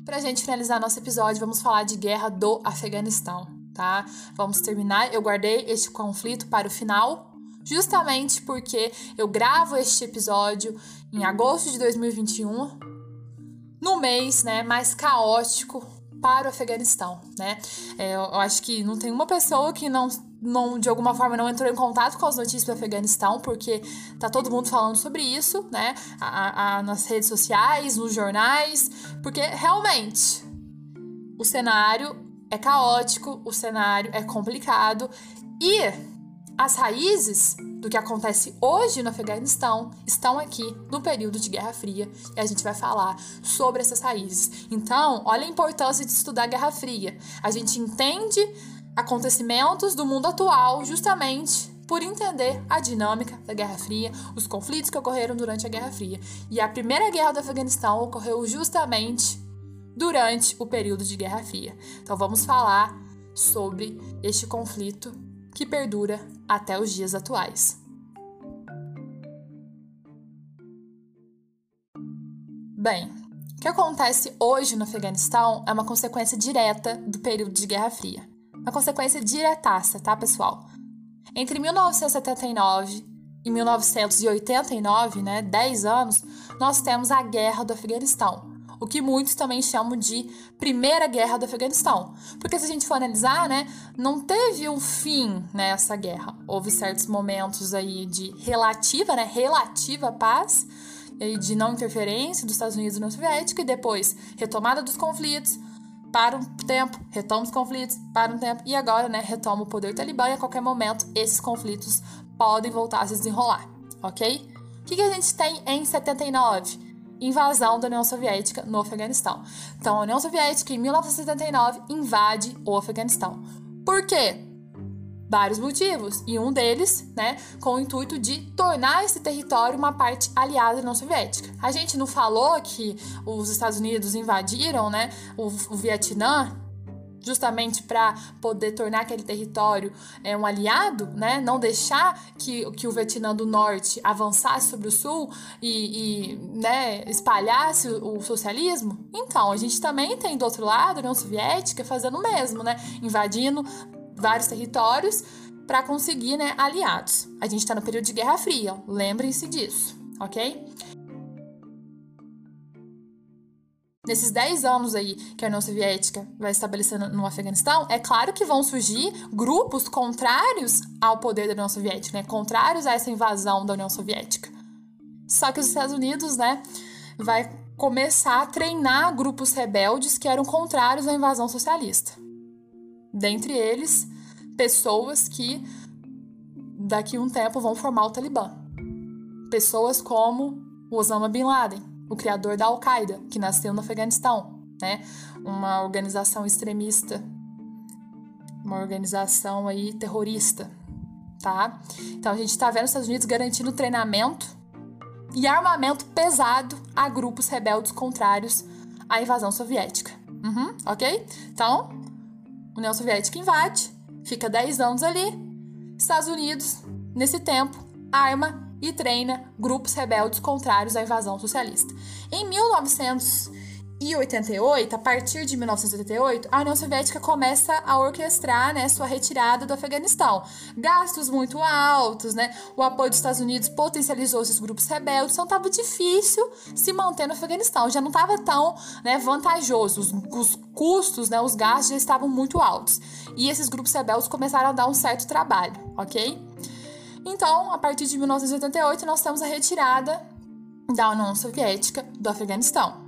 Pra gente finalizar nosso episódio, vamos falar de guerra do Afeganistão, tá? Vamos terminar. Eu guardei este conflito para o final, justamente porque eu gravo este episódio em agosto de 2021, no mês, né, mais caótico para o Afeganistão, né? É, eu acho que não tem uma pessoa que não, não, de alguma forma, não entrou em contato com as notícias do Afeganistão, porque tá todo mundo falando sobre isso, né? A, a, nas redes sociais, nos jornais, porque realmente o cenário é caótico, o cenário é complicado e as raízes do que acontece hoje no Afeganistão estão aqui no período de Guerra Fria e a gente vai falar sobre essas raízes. Então, olha a importância de estudar Guerra Fria. A gente entende acontecimentos do mundo atual justamente por entender a dinâmica da Guerra Fria, os conflitos que ocorreram durante a Guerra Fria. E a primeira guerra do Afeganistão ocorreu justamente durante o período de Guerra Fria. Então vamos falar sobre este conflito que perdura até os dias atuais. Bem, o que acontece hoje no Afeganistão é uma consequência direta do período de Guerra Fria. Uma consequência diretaça, tá, pessoal? Entre 1979 e 1989, né, 10 anos, nós temos a Guerra do Afeganistão, o que muitos também chamam de Primeira Guerra do Afeganistão. Porque se a gente for analisar, né, não teve um fim nessa guerra. Houve certos momentos aí de relativa, né, relativa paz, e de não interferência dos Estados Unidos e da União Soviética, e depois retomada dos conflitos, para um tempo, retoma os conflitos, para um tempo, e agora, né, retoma o poder talibã, e a qualquer momento esses conflitos podem voltar a se desenrolar, ok? O que, que a gente tem em 79? invasão da União Soviética no Afeganistão. Então, a União Soviética, em 1979, invade o Afeganistão. Por quê? Vários motivos, e um deles, né, com o intuito de tornar esse território uma parte aliada da União Soviética. A gente não falou que os Estados Unidos invadiram, né, o, o Vietnã justamente para poder tornar aquele território é, um aliado, né? não deixar que, que o Vietnã do Norte avançasse sobre o Sul e, e né, espalhasse o, o, socialismo. Então, a gente também tem do outro lado a União Soviética fazendo o mesmo, né? invadindo vários territórios para conseguir né, aliados. A gente está no período de Guerra Fria, lembrem-se disso, ok? nesses 10 anos aí que a União Soviética vai estabelecendo no Afeganistão, é claro que vão surgir grupos contrários ao poder da União Soviética, né? Contrários a essa invasão da União Soviética. Só que os Estados Unidos, né, vai começar a treinar grupos rebeldes que eram contrários à invasão socialista. Dentre eles, pessoas que daqui a um tempo vão formar o Talibã. Pessoas como Osama Bin Laden, o criador da Al-Qaeda, que nasceu no Afeganistão, né? Uma organização extremista, uma organização aí terrorista, tá? Então a gente está vendo os Estados Unidos garantindo treinamento e armamento pesado a grupos rebeldes contrários a invasão soviética. Uhum, ok? Então, União Soviética invade, fica 10 anos ali. Estados Unidos, nesse tempo, arma e treina grupos rebeldes contrários à invasão socialista. Em 1988, a partir de 1988, a União Soviética começa a orquestrar né, sua retirada do Afeganistão. Gastos muito altos, né? O apoio dos Estados Unidos potencializou esses grupos rebeldes, então estava difícil se manter no Afeganistão. Já não estava tão né, vantajoso, os, os custos, né, os gastos já estavam muito altos. E esses grupos rebeldes começaram a dar um certo trabalho, ok? Então, a partir de 1988, nós temos a retirada da União Soviética do Afeganistão.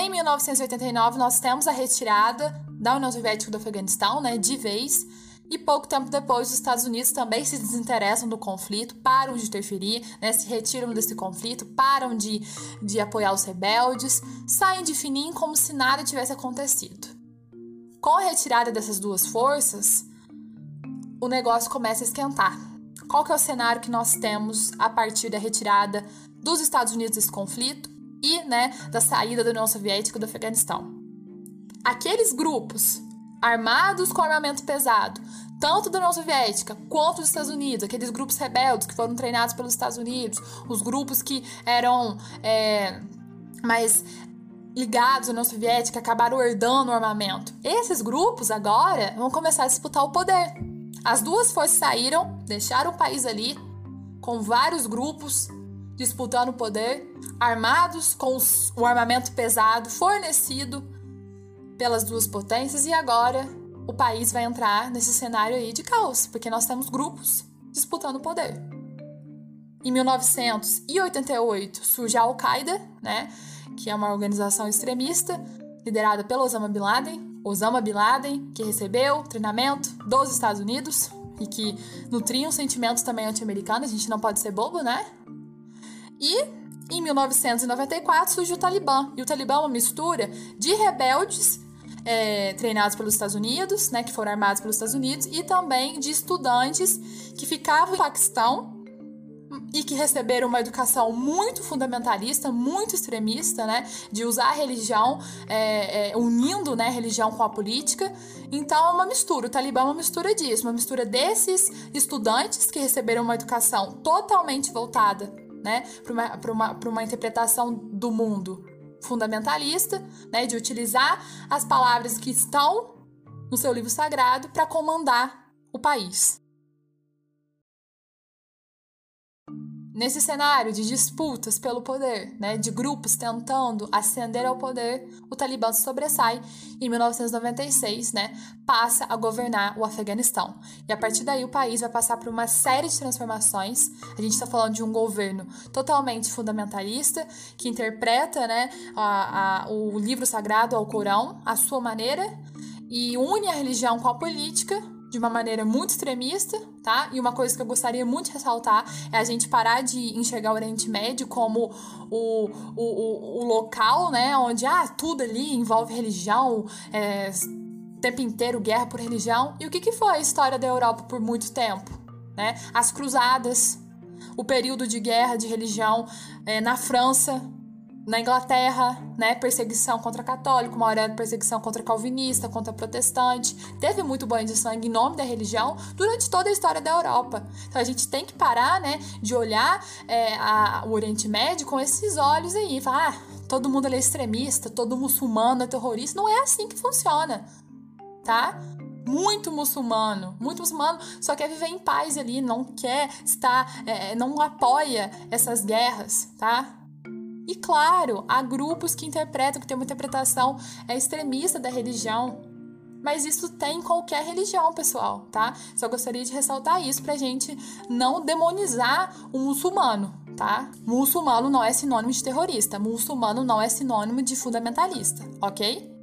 Em 1989, nós temos a retirada da União Soviética do Afeganistão, né, de vez, e pouco tempo depois, os Estados Unidos também se desinteressam do conflito, param de interferir, né, se retiram desse conflito, param de, de apoiar os rebeldes, saem de fininho como se nada tivesse acontecido. Com a retirada dessas duas forças, o negócio começa a esquentar. Qual que é o cenário que nós temos a partir da retirada dos Estados Unidos desse conflito e, né, da saída da União Soviética do Afeganistão? Aqueles grupos armados com armamento pesado, tanto da União Soviética quanto dos Estados Unidos, aqueles grupos rebeldes que foram treinados pelos Estados Unidos, os grupos que eram é, mais ligados à União Soviética, acabaram herdando o armamento. Esses grupos agora vão começar a disputar o poder. As duas forças saíram, deixaram o país ali, com vários grupos disputando o poder, armados com o armamento pesado fornecido pelas duas potências, e agora o país vai entrar nesse cenário aí de caos, porque nós temos grupos disputando o poder. Em 1988 surge a Al-Qaeda, né, que é uma organização extremista liderada pelo Osama Bin Laden, Osama Bin Laden, que recebeu treinamento dos Estados Unidos e que nutriam sentimentos também anti-americanos, a gente não pode ser bobo, né? E em 1994 surge o Talibã. E o Talibã é uma mistura de rebeldes é, treinados pelos Estados Unidos, né, que foram armados pelos Estados Unidos, e também de estudantes que ficavam no Paquistão e que receberam uma educação muito fundamentalista, muito extremista, né, de usar a religião, é, é, unindo, né, religião com a política. Então é uma mistura. O Talibã é uma mistura disso, uma mistura desses estudantes que receberam uma educação totalmente voltada, né, para uma, uma, uma interpretação do mundo fundamentalista, né, de utilizar as palavras que estão no seu livro sagrado para comandar o país. Nesse cenário de disputas pelo poder, né, de grupos tentando ascender ao poder, o Talibã se sobressai e em 1996, né, passa a governar o Afeganistão. E a partir daí o país vai passar por uma série de transformações. A gente está falando de um governo totalmente fundamentalista que interpreta, né, a, a, o livro sagrado, ao Corão, à sua maneira e une a religião com a política de uma maneira muito extremista, tá? E uma coisa que eu gostaria muito de ressaltar é a gente parar de enxergar o Oriente Médio como o, o, o, o local, né? Onde, ah, tudo ali envolve religião, é, tempo inteiro guerra por religião. E o que, que foi a história da Europa por muito tempo? Né? As cruzadas, o período de guerra de religião é, na França, na Inglaterra, né, perseguição contra católico, uma hora perseguição contra calvinista, contra protestante. Teve muito banho de sangue em nome da religião durante toda a história da Europa. Então a gente tem que parar, né, de olhar é, a, o Oriente Médio com esses olhos aí, e falar, ah, todo mundo é extremista, todo muçulmano é terrorista. Não é assim que funciona, tá? muito muçulmano, muito muçulmano, só quer viver em paz ali, não quer estar, é, não apoia essas guerras, tá? E claro, há grupos que interpretam, que tem uma interpretação é, extremista da religião. Mas isso tem em qualquer religião, pessoal, tá? Só gostaria de ressaltar isso pra gente não demonizar o muçulmano, tá? Muçulmano não é sinônimo de terrorista, muçulmano não é sinônimo de fundamentalista, ok?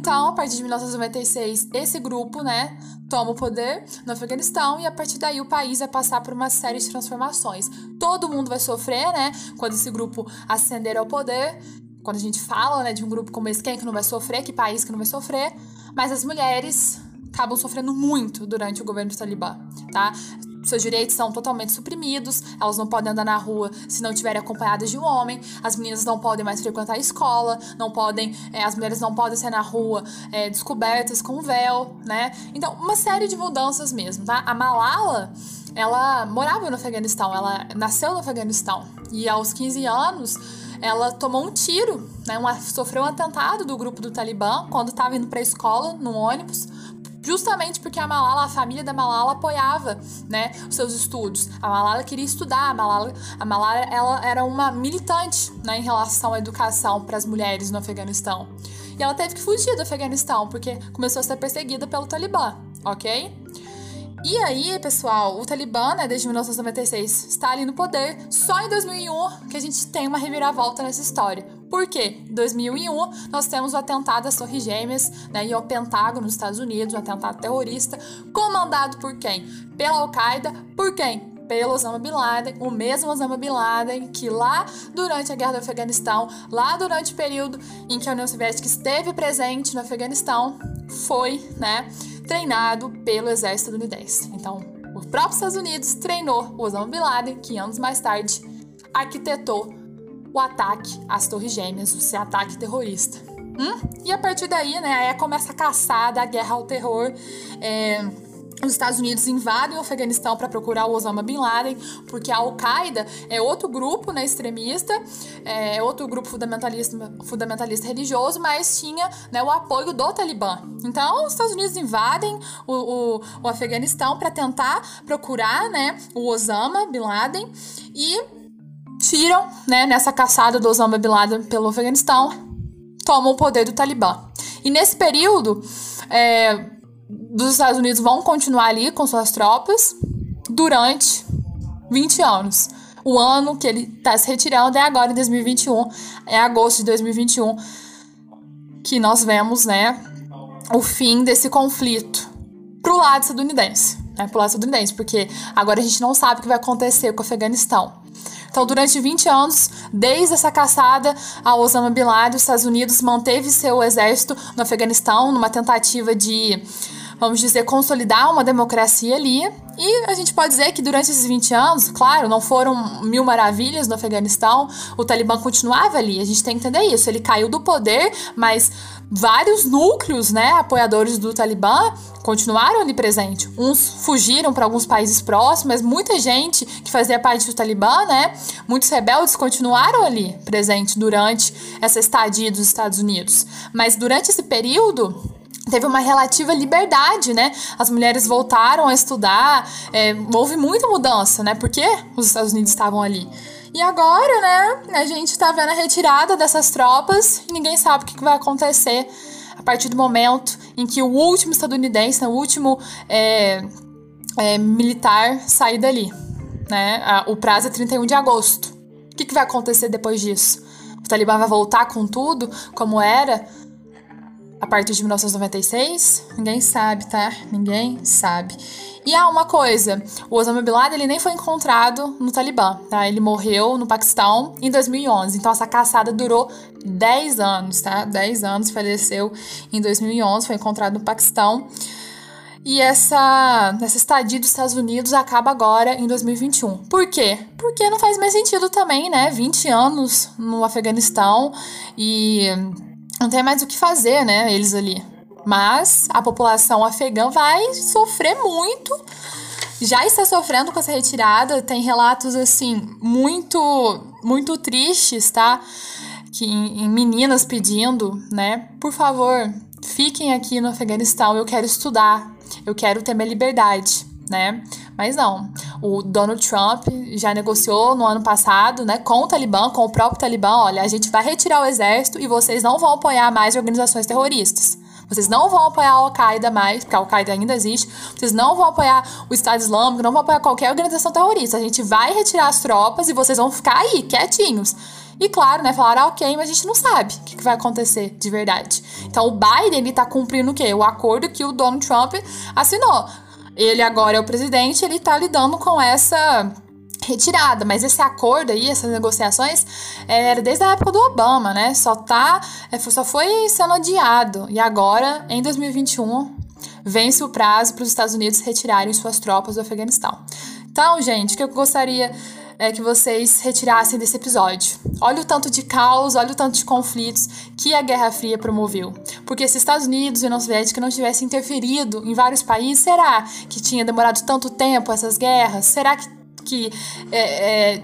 Então, a partir de 1996, esse grupo, né, toma o poder no Afeganistão e a partir daí o país vai passar por uma série de transformações. Todo mundo vai sofrer, né, quando esse grupo ascender ao poder. Quando a gente fala, né, de um grupo como esse, quem é que não vai sofrer, que país que não vai sofrer, mas as mulheres acabam sofrendo muito durante o governo do Talibã, tá? Seus direitos são totalmente suprimidos, elas não podem andar na rua se não estiverem acompanhadas de um homem, as meninas não podem mais frequentar a escola, não podem, é, as mulheres não podem sair na rua é, descobertas com véu, né? Então, uma série de mudanças mesmo, tá? A Malala, ela morava no Afeganistão, ela nasceu no Afeganistão e aos 15 anos ela tomou um tiro, né? Uma, sofreu um atentado do grupo do Talibã quando estava indo para a escola no ônibus justamente porque a Malala, a família da Malala apoiava, né, os seus estudos. A Malala queria estudar, a Malala, a Malala ela era uma militante, né, em relação à educação para as mulheres no Afeganistão. E ela teve que fugir do Afeganistão porque começou a ser perseguida pelo Talibã, ok? E aí, pessoal, o Talibã, né, desde 1996, está ali no poder. Só em 2001 que a gente tem uma reviravolta nessa história. Por quê? Em 2001, nós temos o atentado às Torres Gêmeas né, e ao Pentágono nos Estados Unidos, um atentado terrorista, comandado por quem? Pela Al-Qaeda. Por quem? pelo Osama Bin Laden, o mesmo Osama Bin Laden que lá durante a guerra do Afeganistão, lá durante o período em que a União Soviética esteve presente no Afeganistão, foi, né, treinado pelo exército estadunidense. Então, os próprios Estados Unidos treinou o Osama Bin Laden, que anos mais tarde arquitetou o ataque às Torres Gêmeas, esse ataque terrorista. Hum? E a partir daí, né, aí começa a caçada, a guerra ao terror. É os Estados Unidos invadem o Afeganistão para procurar o Osama Bin Laden, porque a Al-Qaeda é outro grupo né, extremista, é outro grupo fundamentalista, fundamentalista religioso, mas tinha né, o apoio do Talibã. Então, os Estados Unidos invadem o, o, o Afeganistão para tentar procurar né, o Osama Bin Laden e tiram, né, nessa caçada do Osama Bin Laden pelo Afeganistão, tomam o poder do Talibã. E nesse período, é, dos Estados Unidos vão continuar ali com suas tropas durante 20 anos. O ano que ele está se retirando é agora, em 2021, é agosto de 2021, que nós vemos, né, o fim desse conflito pro lado estadunidense, né, pro lado estadunidense, porque agora a gente não sabe o que vai acontecer com o Afeganistão. Então, durante 20 anos, desde essa caçada ao Osama Bin Laden, os Estados Unidos manteve seu exército no Afeganistão numa tentativa de vamos dizer, consolidar uma democracia ali. E a gente pode dizer que durante esses 20 anos, claro, não foram mil maravilhas no Afeganistão, o Talibã continuava ali. A gente tem que entender isso. Ele caiu do poder, mas vários núcleos, né, apoiadores do Talibã continuaram ali presente. Uns fugiram para alguns países próximos, mas muita gente que fazia parte do Talibã, né, muitos rebeldes continuaram ali presente durante essa estadia dos Estados Unidos. Mas durante esse período, teve uma relativa liberdade, né? As mulheres voltaram a estudar, é, houve muita mudança, né? Porque os Estados Unidos estavam ali. E agora, né, a gente tá vendo a retirada dessas tropas e ninguém sabe o que vai acontecer a partir do momento em que o último estadunidense, o último é, é, militar sair dali. Né? O prazo é 31 de agosto. O que vai acontecer depois disso? O Talibã vai voltar com tudo, como era? A partir de 1996? Ninguém sabe, tá? Ninguém sabe. E há uma coisa, o Osama Bin Laden ele nem foi encontrado no Talibã, tá? Ele morreu no Paquistão em 2011. Então essa caçada durou 10 anos, tá? 10 anos, faleceu em 2011, foi encontrado no Paquistão. E essa, essa estadia dos Estados Unidos acaba agora em 2021. Por quê? Porque não faz mais sentido também, né? 20 anos no Afeganistão e não tem mais o que fazer, né? Eles ali. Mas a população afegã vai sofrer muito. Já está sofrendo com essa retirada. Tem relatos assim muito, muito tristes, tá? Que em, em meninas pedindo, né? Por favor, fiquem aqui no Afeganistão. Eu quero estudar. Eu quero ter minha liberdade, né? Mas não. O Donald Trump já negociou no ano passado, né, com o Talibã, com o próprio Talibã, olha, a gente vai retirar o exército e vocês não vão apoiar mais organizações terroristas. Vocês não vão apoiar a Al-Qaeda mais, porque a Al-Qaeda ainda existe. Vocês não vão apoiar o Estado Islâmico, não vão apoiar qualquer organização terrorista. A gente vai retirar as tropas e vocês vão ficar aí, quietinhos. E claro, né, falaram, ok, mas a gente não sabe o que vai acontecer de verdade. Então o Biden, ele tá cumprindo o quê? O acordo que o Donald Trump assinou ele agora é o presidente, ele está lidando com essa retirada, mas esse acordo aí, essas negociações, era desde a época do Obama, né? Só tá, é, só foi sendo adiado. E agora, em 2021, vence o prazo para os Estados Unidos retirarem suas tropas do Afeganistão. Então, gente, o que eu gostaria é que vocês retirassem desse episódio. Olha o tanto de caos, olha o tanto de conflitos que a Guerra Fria promoveu. Porque se Estados Unidos e União Soviética não tivessem interferido em vários países, será que tinha demorado tanto tempo essas guerras? Será que, que é, é,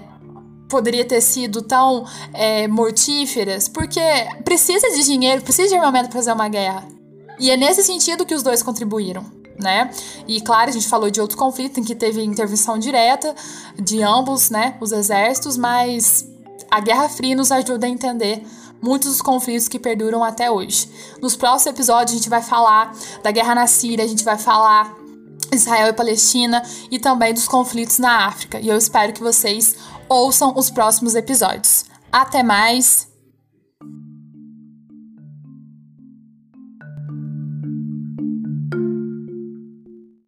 poderia ter sido tão é, mortíferas? Porque precisa de dinheiro, precisa de armamento para fazer uma guerra. E é nesse sentido que os dois contribuíram né? E claro, a gente falou de outros conflitos em que teve intervenção direta de ambos, né, os exércitos, mas a Guerra Fria nos ajuda a entender muitos dos conflitos que perduram até hoje. Nos próximos episódios a gente vai falar da guerra na Síria, a gente vai falar Israel e Palestina e também dos conflitos na África. E eu espero que vocês ouçam os próximos episódios. Até mais!